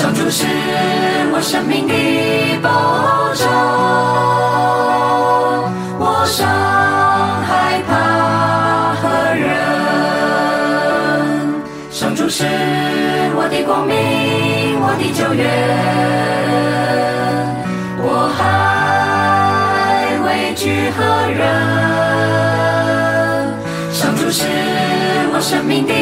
上主是我生命的保障，我尚害怕何人？上主是我的光明，我的救援。我还畏惧何人？上主是我生命的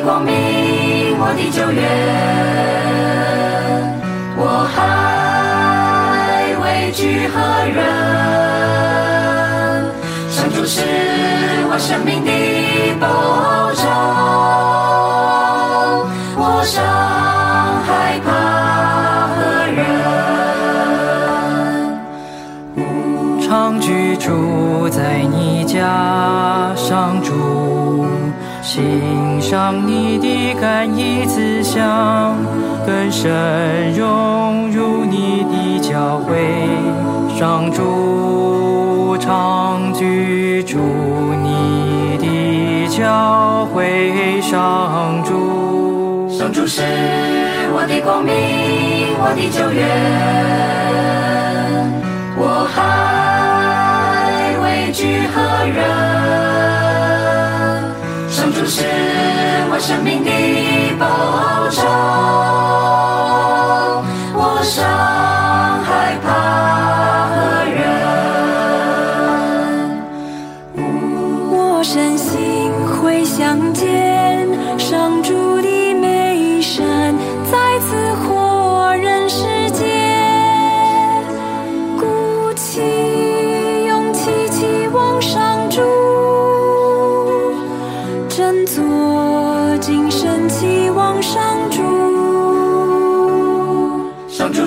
光明，我的救援，我还畏惧何人？上主是我生命的保障，我尚害怕何人？常居住在你家，上主。欣赏你的甘怡慈祥，更深融入你的教会，上主常居住你的教会，上主。上主是我的光明，我的救援，我还畏惧何人？是我生命的保障，我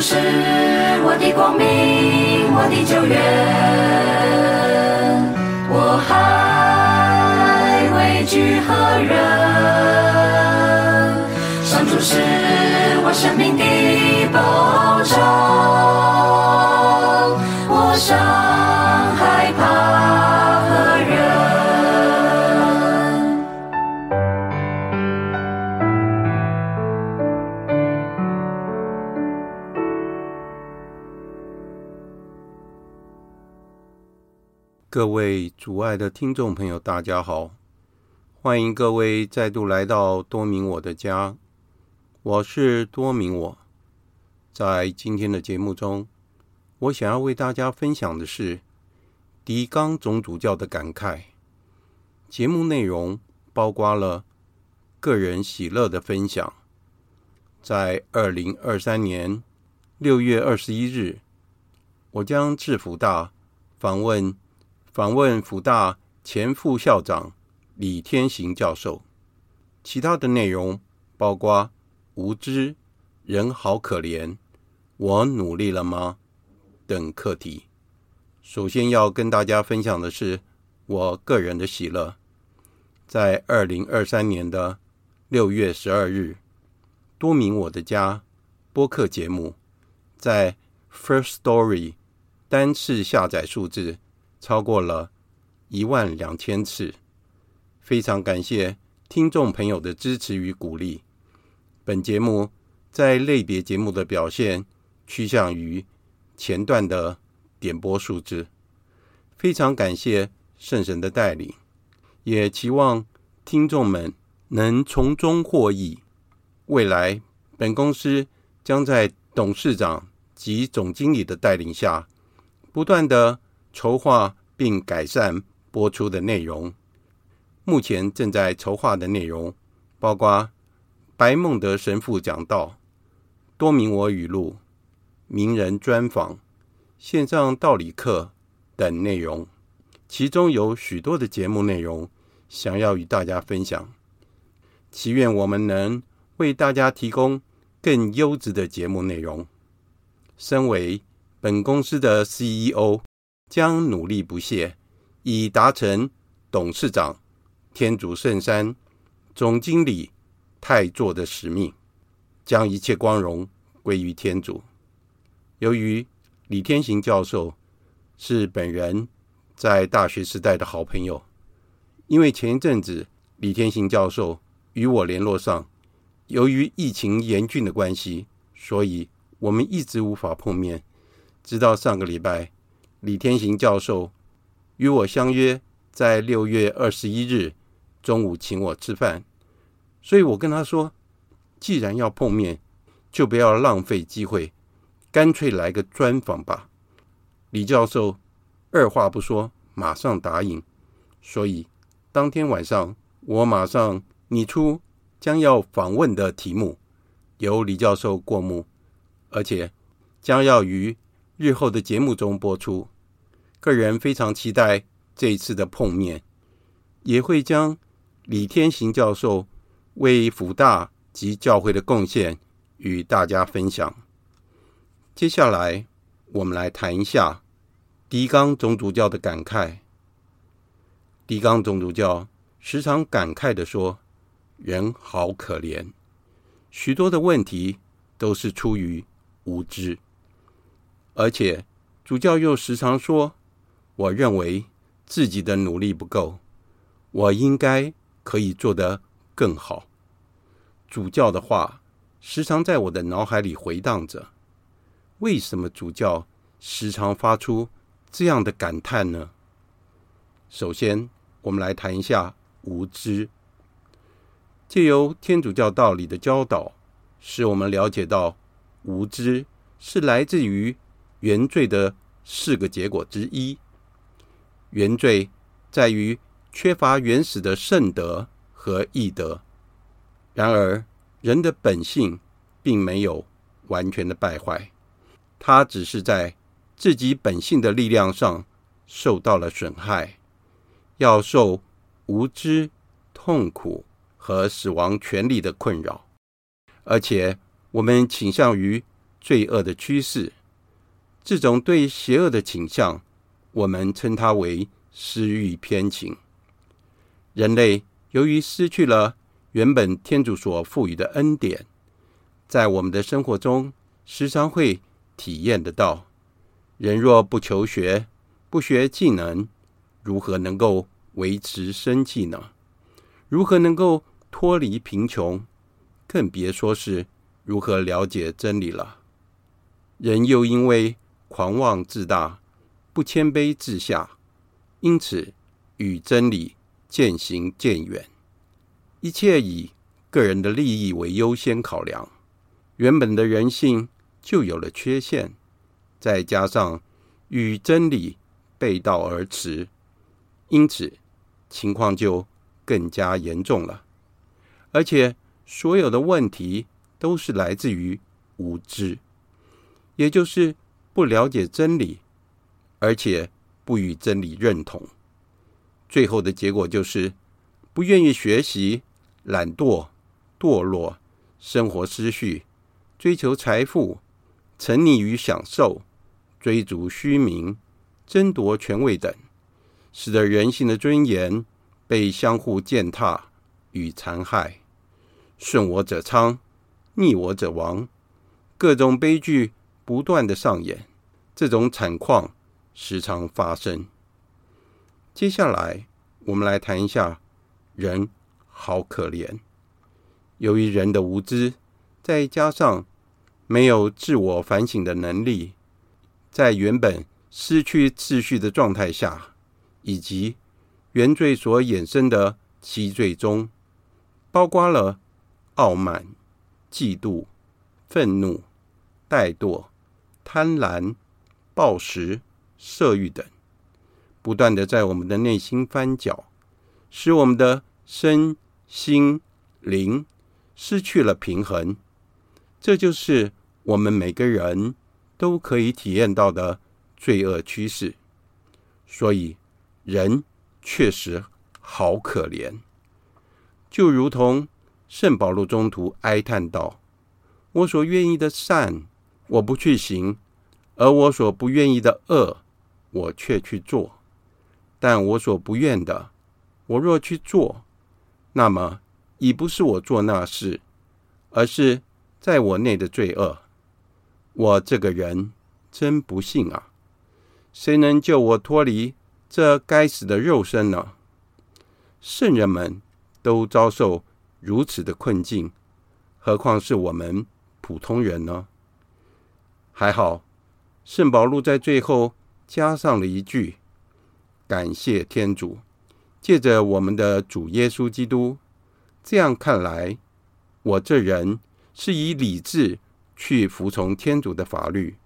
是我的光明，我的救援，我还畏惧何人？上主是我生命的保障，我各位主爱的听众朋友，大家好！欢迎各位再度来到多明我的家，我是多明我。在今天的节目中，我想要为大家分享的是狄刚总主教的感慨。节目内容包括了个人喜乐的分享。在二零二三年六月二十一日，我将至辅大访问。访问辅大前副校长李天行教授，其他的内容包括无知、人好可怜、我努力了吗等课题。首先要跟大家分享的是我个人的喜乐，在二零二三年的六月十二日，多明我的家播客节目在 First Story 单次下载数字。超过了一万两千次，非常感谢听众朋友的支持与鼓励。本节目在类别节目的表现趋向于前段的点播数字，非常感谢圣神的带领，也期望听众们能从中获益。未来，本公司将在董事长及总经理的带领下，不断的。筹划并改善播出的内容。目前正在筹划的内容包括白孟德神父讲道、多明我语录、名人专访、线上道理课等内容，其中有许多的节目内容想要与大家分享。祈愿我们能为大家提供更优质的节目内容。身为本公司的 CEO，将努力不懈，以达成董事长天主圣山、总经理太座的使命，将一切光荣归于天主。由于李天行教授是本人在大学时代的好朋友，因为前一阵子李天行教授与我联络上，由于疫情严峻的关系，所以我们一直无法碰面。直到上个礼拜，李天行教授与我相约在六月二十一日中午请我吃饭，所以我跟他说，既然要碰面，就不要浪费机会，干脆来个专访吧。李教授二话不说，马上答应。所以当天晚上，我马上拟出将要访问的题目，由李教授过目，而且将要于日后的节目中播出，个人非常期待这一次的碰面，也会将李天行教授为辅大及教会的贡献与大家分享。接下来，我们来谈一下狄刚总主教的感慨。狄刚总主教时常感慨地说：“人好可怜，许多的问题都是出于无知。”而且，主教又时常说：“我认为自己的努力不够，我应该可以做得更好。”主教的话时常在我的脑海里回荡着。为什么主教时常发出这样的感叹呢？首先，我们来谈一下无知。借由天主教道理的教导，使我们了解到，无知是来自于。原罪的四个结果之一，原罪在于缺乏原始的圣德和义德。然而，人的本性并没有完全的败坏，他只是在自己本性的力量上受到了损害，要受无知、痛苦和死亡权力的困扰。而且，我们倾向于罪恶的趋势。这种对邪恶的倾向，我们称它为私欲偏情。人类由于失去了原本天主所赋予的恩典，在我们的生活中时常会体验得到：人若不求学、不学技能，如何能够维持生计呢？如何能够脱离贫穷？更别说是如何了解真理了。人又因为狂妄自大，不谦卑自下，因此与真理渐行渐远。一切以个人的利益为优先考量，原本的人性就有了缺陷，再加上与真理背道而驰，因此情况就更加严重了。而且所有的问题都是来自于无知，也就是。不了解真理，而且不与真理认同，最后的结果就是不愿意学习、懒惰、堕落、生活失序、追求财富、沉溺于享受、追逐虚名、争夺权位等，使得人性的尊严被相互践踏与残害，顺我者昌，逆我者亡，各种悲剧。不断的上演，这种惨况时常发生。接下来，我们来谈一下人好可怜。由于人的无知，再加上没有自我反省的能力，在原本失去秩序的状态下，以及原罪所衍生的七罪中，包括了傲慢、嫉妒、愤怒、怠惰。贪婪、暴食、色欲等，不断的在我们的内心翻搅，使我们的身心灵失去了平衡。这就是我们每个人都可以体验到的罪恶趋势。所以，人确实好可怜，就如同圣保禄中途哀叹道：“我所愿意的善，我不去行；而我所不愿意的恶，我却去做。但我所不愿的，我若去做，那么已不是我做那事，而是在我内的罪恶。我这个人真不幸啊！谁能救我脱离这该死的肉身呢？圣人们都遭受如此的困境，何况是我们普通人呢？还好，圣保禄在最后加上了一句：“感谢天主，借着我们的主耶稣基督。”这样看来，我这人是以理智去服从天主的法律，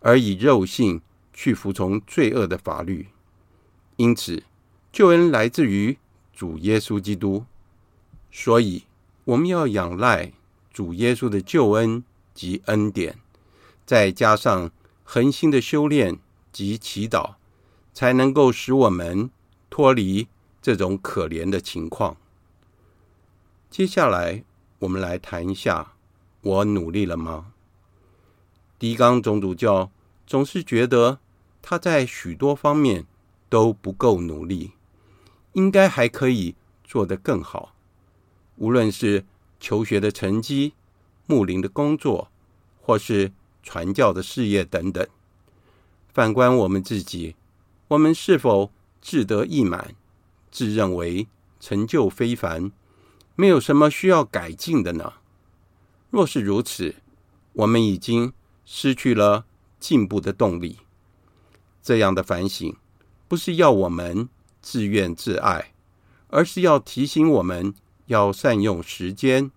而以肉性去服从罪恶的法律。因此，救恩来自于主耶稣基督，所以我们要仰赖主耶稣的救恩及恩典。再加上恒心的修炼及祈祷，才能够使我们脱离这种可怜的情况。接下来，我们来谈一下：我努力了吗？狄刚总主教总是觉得他在许多方面都不够努力，应该还可以做得更好。无论是求学的成绩、牧灵的工作，或是传教的事业等等，反观我们自己，我们是否志得意满，自认为成就非凡，没有什么需要改进的呢？若是如此，我们已经失去了进步的动力。这样的反省，不是要我们自怨自艾，而是要提醒我们要善用时间，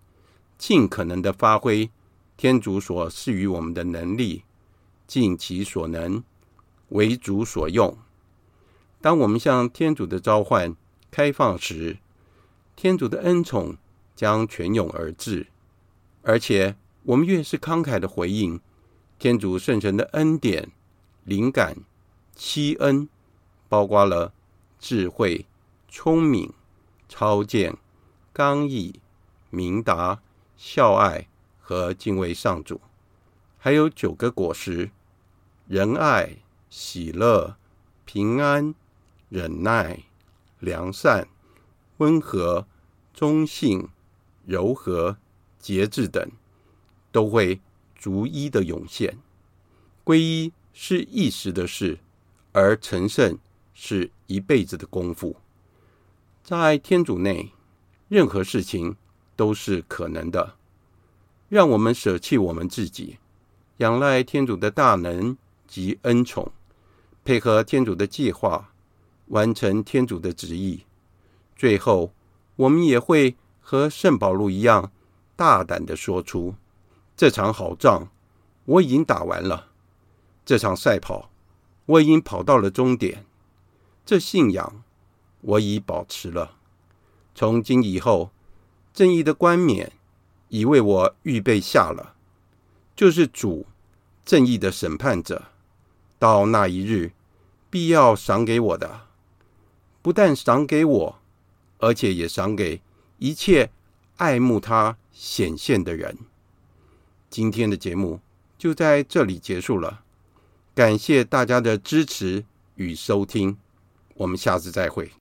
尽可能的发挥。天主所赐予我们的能力，尽其所能，为主所用。当我们向天主的召唤开放时，天主的恩宠将泉涌而至。而且，我们越是慷慨的回应，天主圣神的恩典、灵感、期恩，包括了智慧、聪明、超见、刚毅、明达、孝爱。和敬畏上主，还有九个果实：仁爱、喜乐、平安、忍耐、良善、温和、忠信、柔和、节制等，都会逐一的涌现。皈依是一时的事，而成圣是一辈子的功夫。在天主内，任何事情都是可能的。让我们舍弃我们自己，仰赖天主的大能及恩宠，配合天主的计划，完成天主的旨意。最后，我们也会和圣保禄一样，大胆地说出：“这场好仗我已经打完了，这场赛跑我已经跑到了终点，这信仰我已保持了。从今以后，正义的冠冕。”已为我预备下了，就是主正义的审判者，到那一日必要赏给我的，不但赏给我，而且也赏给一切爱慕他显现的人。今天的节目就在这里结束了，感谢大家的支持与收听，我们下次再会。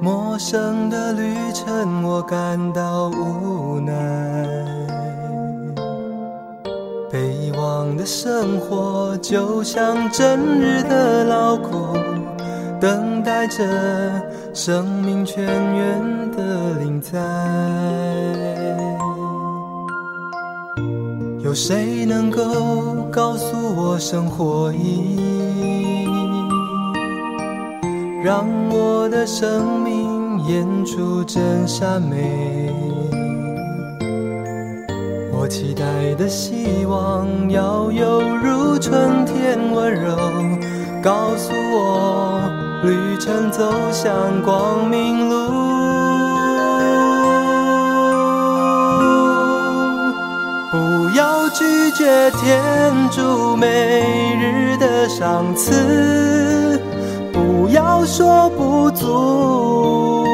陌生的旅程，我感到无奈。被遗忘的生活，就像整日的劳苦，等待着生命泉源的临在。有谁能够告诉我生活意义，让我的生命演出真善美？我期待的希望要犹如春天温柔，告诉我旅程走向光明路。不要拒绝天主每日的赏赐，不要说不足，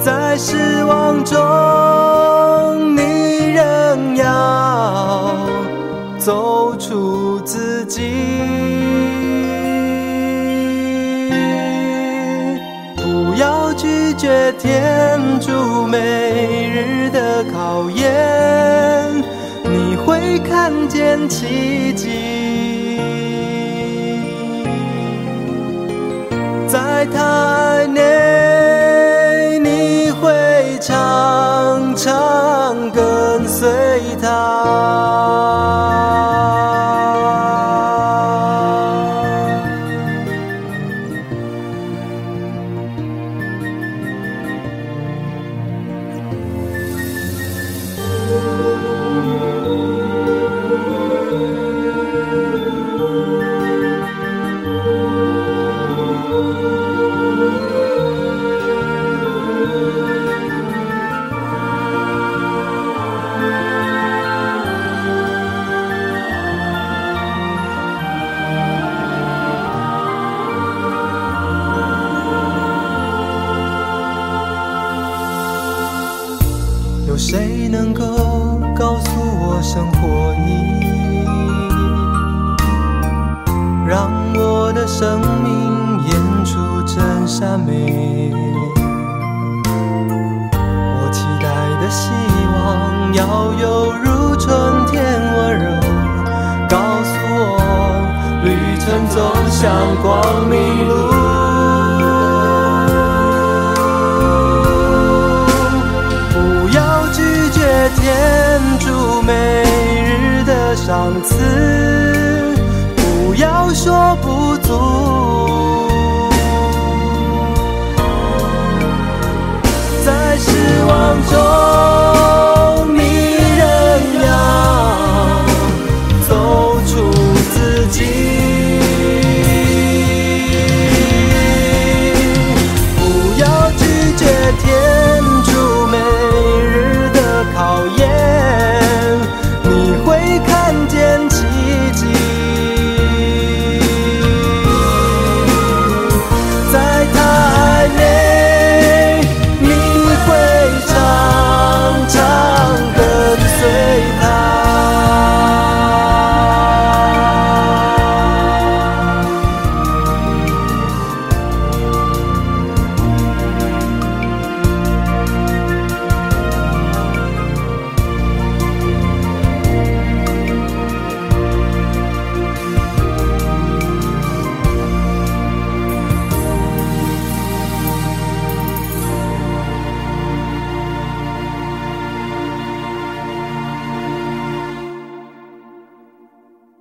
在失望中，你仍要走出自己，不要拒绝天主每日。的考验，你会看见奇迹，在他爱内，你会常常走向光明路。不要拒绝天主每日的赏赐不要说不足。在失望中